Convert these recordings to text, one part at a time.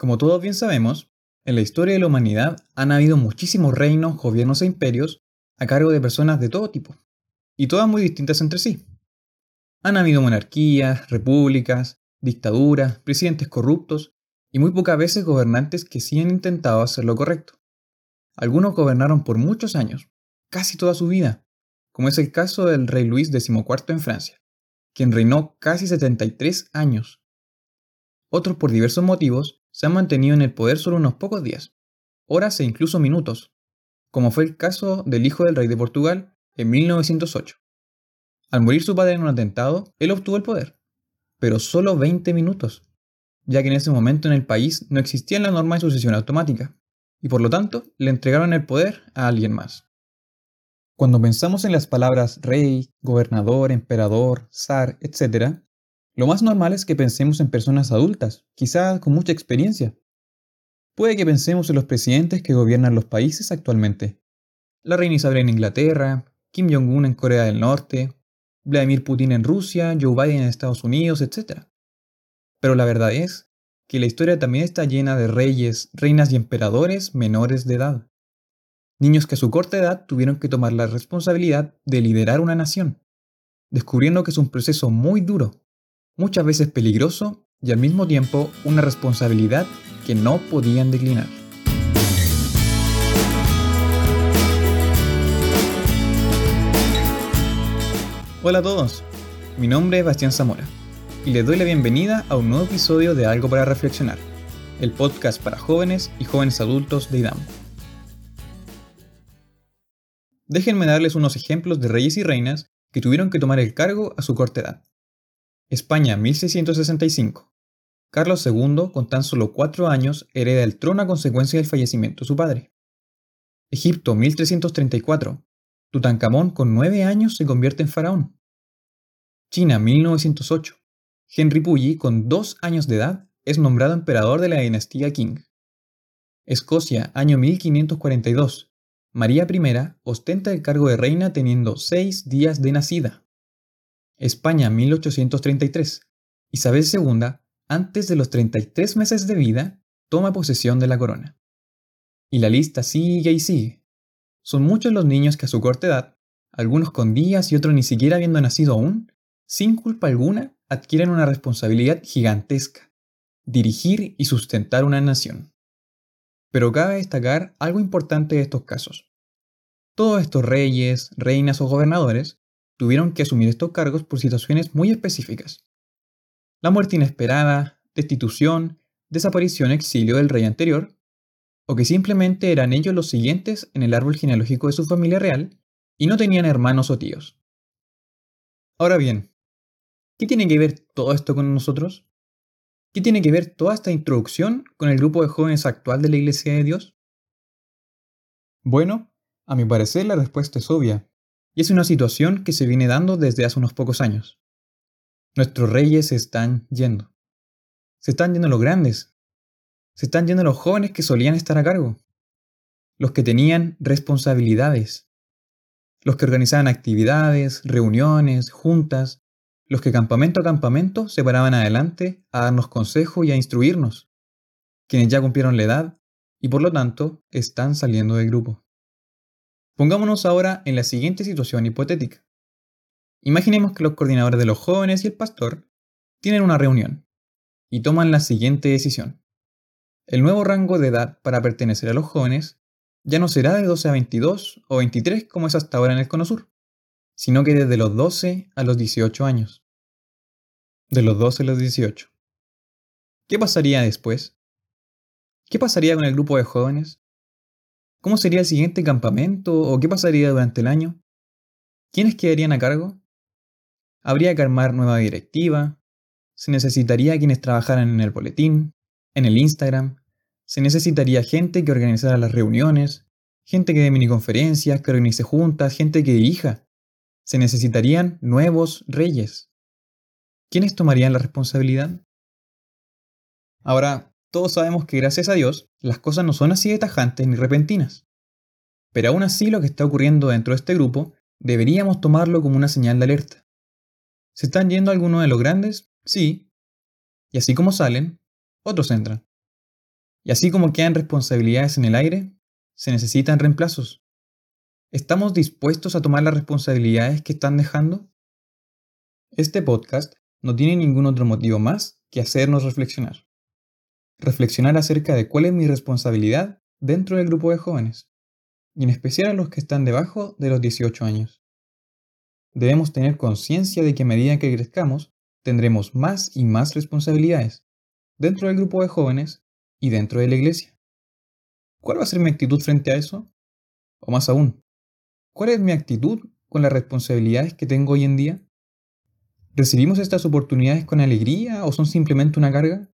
Como todos bien sabemos, en la historia de la humanidad han habido muchísimos reinos, gobiernos e imperios a cargo de personas de todo tipo, y todas muy distintas entre sí. Han habido monarquías, repúblicas, dictaduras, presidentes corruptos y muy pocas veces gobernantes que sí han intentado hacer lo correcto. Algunos gobernaron por muchos años, casi toda su vida, como es el caso del rey Luis XIV en Francia, quien reinó casi 73 años. Otros por diversos motivos se han mantenido en el poder solo unos pocos días, horas e incluso minutos, como fue el caso del hijo del rey de Portugal en 1908. Al morir su padre en un atentado, él obtuvo el poder, pero solo 20 minutos, ya que en ese momento en el país no existía la norma de sucesión automática, y por lo tanto le entregaron el poder a alguien más. Cuando pensamos en las palabras rey, gobernador, emperador, zar, etc., lo más normal es que pensemos en personas adultas, quizás con mucha experiencia. Puede que pensemos en los presidentes que gobiernan los países actualmente. La reina Isabel en Inglaterra, Kim Jong-un en Corea del Norte, Vladimir Putin en Rusia, Joe Biden en Estados Unidos, etc. Pero la verdad es que la historia también está llena de reyes, reinas y emperadores menores de edad. Niños que a su corta edad tuvieron que tomar la responsabilidad de liderar una nación, descubriendo que es un proceso muy duro, muchas veces peligroso y al mismo tiempo una responsabilidad que no podían declinar. Hola a todos, mi nombre es Bastián Zamora y les doy la bienvenida a un nuevo episodio de Algo para Reflexionar, el podcast para jóvenes y jóvenes adultos de IDAM. Déjenme darles unos ejemplos de reyes y reinas que tuvieron que tomar el cargo a su corta edad. España 1665. Carlos II, con tan solo cuatro años, hereda el trono a consecuencia del fallecimiento de su padre. Egipto 1334. Tutankamón, con nueve años, se convierte en faraón. China 1908. Henry Puyi, con dos años de edad, es nombrado emperador de la dinastía Qing. Escocia, año 1542. María I ostenta el cargo de reina teniendo seis días de nacida. España 1833. Isabel II, antes de los 33 meses de vida, toma posesión de la corona. Y la lista sigue y sigue. Son muchos los niños que a su corta edad, algunos con días y otros ni siquiera habiendo nacido aún, sin culpa alguna, adquieren una responsabilidad gigantesca, dirigir y sustentar una nación. Pero cabe destacar algo importante de estos casos. Todos estos reyes, reinas o gobernadores tuvieron que asumir estos cargos por situaciones muy específicas. La muerte inesperada, destitución, desaparición, exilio del rey anterior, o que simplemente eran ellos los siguientes en el árbol genealógico de su familia real y no tenían hermanos o tíos. Ahora bien, ¿qué tiene que ver todo esto con nosotros? ¿Qué tiene que ver toda esta introducción con el grupo de jóvenes actual de la Iglesia de Dios? Bueno, a mi parecer la respuesta es obvia, es una situación que se viene dando desde hace unos pocos años. Nuestros reyes se están yendo. Se están yendo los grandes. Se están yendo los jóvenes que solían estar a cargo. Los que tenían responsabilidades. Los que organizaban actividades, reuniones, juntas, los que campamento a campamento se paraban adelante a darnos consejo y a instruirnos, quienes ya cumplieron la edad y por lo tanto están saliendo del grupo. Pongámonos ahora en la siguiente situación hipotética. Imaginemos que los coordinadores de los jóvenes y el pastor tienen una reunión y toman la siguiente decisión. El nuevo rango de edad para pertenecer a los jóvenes ya no será de 12 a 22 o 23 como es hasta ahora en el Cono Sur, sino que desde los 12 a los 18 años. De los 12 a los 18. ¿Qué pasaría después? ¿Qué pasaría con el grupo de jóvenes? ¿Cómo sería el siguiente campamento o qué pasaría durante el año? ¿Quiénes quedarían a cargo? Habría que armar nueva directiva, se necesitaría quienes trabajaran en el boletín, en el Instagram, se necesitaría gente que organizara las reuniones, gente que dé miniconferencias, que organice juntas, gente que dirija, se necesitarían nuevos reyes. ¿Quiénes tomarían la responsabilidad? Ahora, todos sabemos que gracias a Dios, las cosas no son así de tajantes ni repentinas. Pero aún así lo que está ocurriendo dentro de este grupo deberíamos tomarlo como una señal de alerta. ¿Se están yendo algunos de los grandes? Sí. Y así como salen, otros entran. Y así como quedan responsabilidades en el aire, se necesitan reemplazos. ¿Estamos dispuestos a tomar las responsabilidades que están dejando? Este podcast no tiene ningún otro motivo más que hacernos reflexionar. Reflexionar acerca de cuál es mi responsabilidad dentro del grupo de jóvenes, y en especial a los que están debajo de los 18 años. Debemos tener conciencia de que a medida que crezcamos, tendremos más y más responsabilidades dentro del grupo de jóvenes y dentro de la iglesia. ¿Cuál va a ser mi actitud frente a eso? O más aún, ¿cuál es mi actitud con las responsabilidades que tengo hoy en día? ¿Recibimos estas oportunidades con alegría o son simplemente una carga?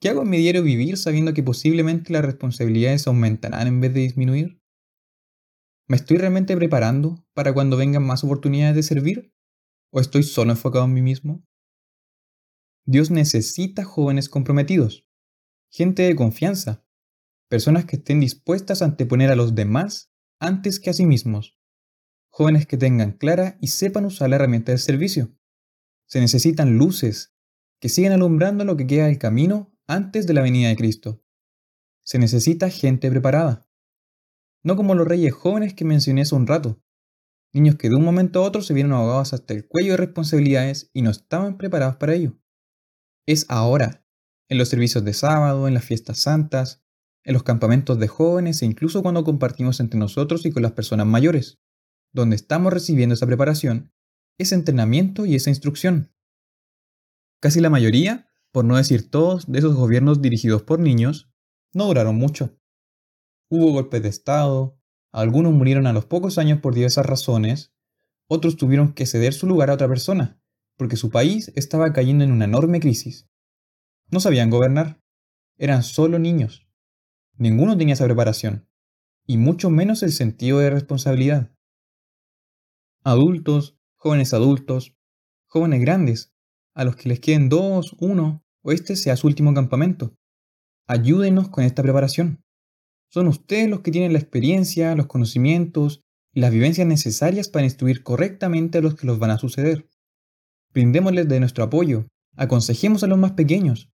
¿Qué hago en mi diario vivir sabiendo que posiblemente las responsabilidades aumentarán en vez de disminuir? ¿Me estoy realmente preparando para cuando vengan más oportunidades de servir? ¿O estoy solo enfocado en mí mismo? Dios necesita jóvenes comprometidos, gente de confianza, personas que estén dispuestas a anteponer a los demás antes que a sí mismos, jóvenes que tengan clara y sepan usar la herramienta del servicio. Se necesitan luces que sigan alumbrando lo que queda del camino antes de la venida de Cristo. Se necesita gente preparada. No como los reyes jóvenes que mencioné hace un rato, niños que de un momento a otro se vieron ahogados hasta el cuello de responsabilidades y no estaban preparados para ello es ahora, en los servicios de sábado, en las fiestas santas, en los campamentos de jóvenes e incluso cuando compartimos entre nosotros y con las personas mayores, donde estamos recibiendo esa preparación, ese entrenamiento y esa instrucción. Casi la mayoría, por no decir todos, de esos gobiernos dirigidos por niños, no duraron mucho. Hubo golpes de Estado, algunos murieron a los pocos años por diversas razones, otros tuvieron que ceder su lugar a otra persona, porque su país estaba cayendo en una enorme crisis. No sabían gobernar, eran solo niños. Ninguno tenía esa preparación, y mucho menos el sentido de responsabilidad. Adultos, jóvenes adultos, jóvenes grandes, a los que les queden dos, uno, este sea su último campamento. Ayúdenos con esta preparación. Son ustedes los que tienen la experiencia, los conocimientos y las vivencias necesarias para instruir correctamente a los que los van a suceder. Brindémosles de nuestro apoyo, aconsejemos a los más pequeños,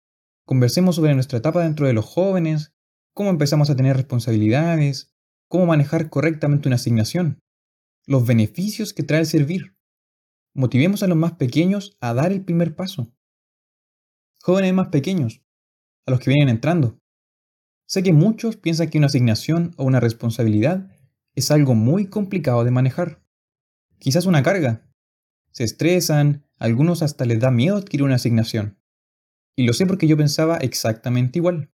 conversemos sobre nuestra etapa dentro de los jóvenes, cómo empezamos a tener responsabilidades, cómo manejar correctamente una asignación, los beneficios que trae el servir. Motivemos a los más pequeños a dar el primer paso. Jóvenes más pequeños, a los que vienen entrando. Sé que muchos piensan que una asignación o una responsabilidad es algo muy complicado de manejar. Quizás una carga. Se estresan, algunos hasta les da miedo adquirir una asignación. Y lo sé porque yo pensaba exactamente igual.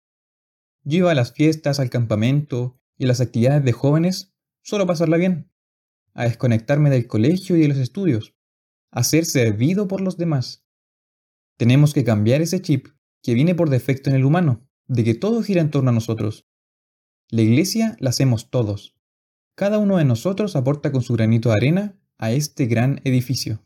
Yo iba a las fiestas, al campamento y a las actividades de jóvenes solo a pasarla bien, a desconectarme del colegio y de los estudios, a ser servido por los demás. Tenemos que cambiar ese chip que viene por defecto en el humano, de que todo gira en torno a nosotros. La iglesia la hacemos todos. Cada uno de nosotros aporta con su granito de arena a este gran edificio.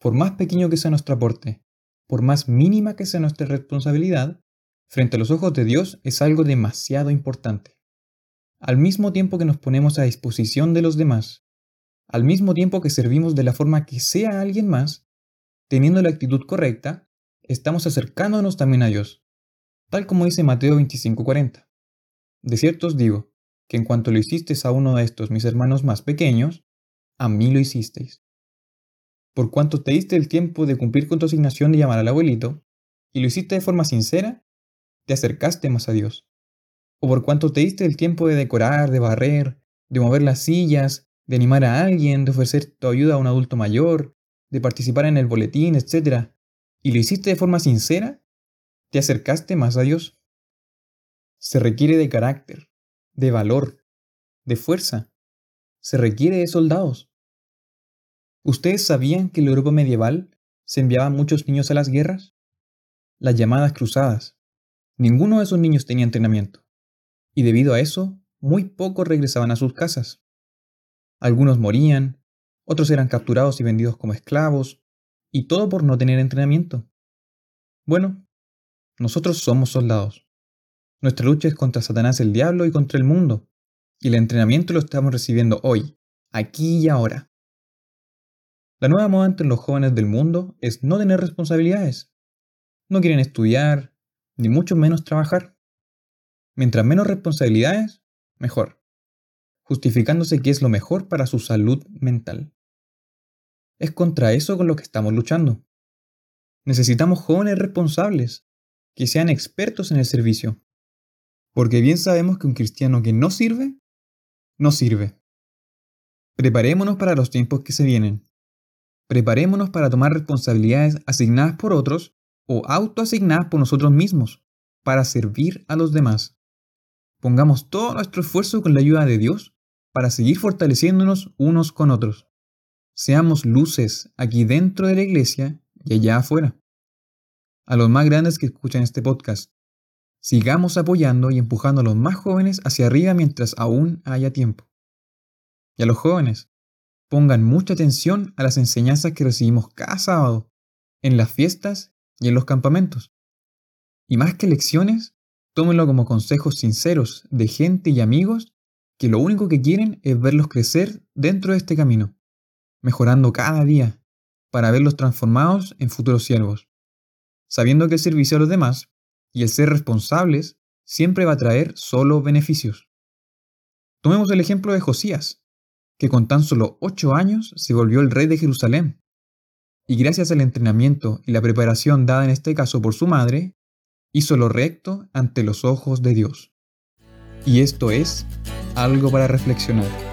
Por más pequeño que sea nuestro aporte, por más mínima que sea nuestra responsabilidad, frente a los ojos de Dios es algo demasiado importante. Al mismo tiempo que nos ponemos a disposición de los demás, al mismo tiempo que servimos de la forma que sea a alguien más, teniendo la actitud correcta, estamos acercándonos también a Dios, tal como dice Mateo 25:40. De cierto os digo, que en cuanto lo hicisteis a uno de estos mis hermanos más pequeños, a mí lo hicisteis por cuanto te diste el tiempo de cumplir con tu asignación de llamar al abuelito, y lo hiciste de forma sincera, te acercaste más a Dios. O por cuanto te diste el tiempo de decorar, de barrer, de mover las sillas, de animar a alguien, de ofrecer tu ayuda a un adulto mayor, de participar en el boletín, etc., y lo hiciste de forma sincera, te acercaste más a Dios. Se requiere de carácter, de valor, de fuerza. Se requiere de soldados. ¿Ustedes sabían que en la Europa medieval se enviaban muchos niños a las guerras? Las llamadas cruzadas. Ninguno de esos niños tenía entrenamiento. Y debido a eso, muy pocos regresaban a sus casas. Algunos morían, otros eran capturados y vendidos como esclavos, y todo por no tener entrenamiento. Bueno, nosotros somos soldados. Nuestra lucha es contra Satanás el diablo y contra el mundo, y el entrenamiento lo estamos recibiendo hoy, aquí y ahora. La nueva moda entre los jóvenes del mundo es no tener responsabilidades. No quieren estudiar, ni mucho menos trabajar. Mientras menos responsabilidades, mejor, justificándose que es lo mejor para su salud mental. Es contra eso con lo que estamos luchando. Necesitamos jóvenes responsables, que sean expertos en el servicio. Porque bien sabemos que un cristiano que no sirve, no sirve. Preparémonos para los tiempos que se vienen. Preparémonos para tomar responsabilidades asignadas por otros o autoasignadas por nosotros mismos para servir a los demás. Pongamos todo nuestro esfuerzo con la ayuda de Dios para seguir fortaleciéndonos unos con otros. Seamos luces aquí dentro de la iglesia y allá afuera. A los más grandes que escuchan este podcast, sigamos apoyando y empujando a los más jóvenes hacia arriba mientras aún haya tiempo. Y a los jóvenes, pongan mucha atención a las enseñanzas que recibimos cada sábado, en las fiestas y en los campamentos. Y más que lecciones, tómenlo como consejos sinceros de gente y amigos que lo único que quieren es verlos crecer dentro de este camino, mejorando cada día, para verlos transformados en futuros siervos, sabiendo que el servicio a los demás y el ser responsables siempre va a traer solo beneficios. Tomemos el ejemplo de Josías, que con tan solo ocho años se volvió el rey de Jerusalén, y gracias al entrenamiento y la preparación dada en este caso por su madre, hizo lo recto ante los ojos de Dios. Y esto es algo para reflexionar.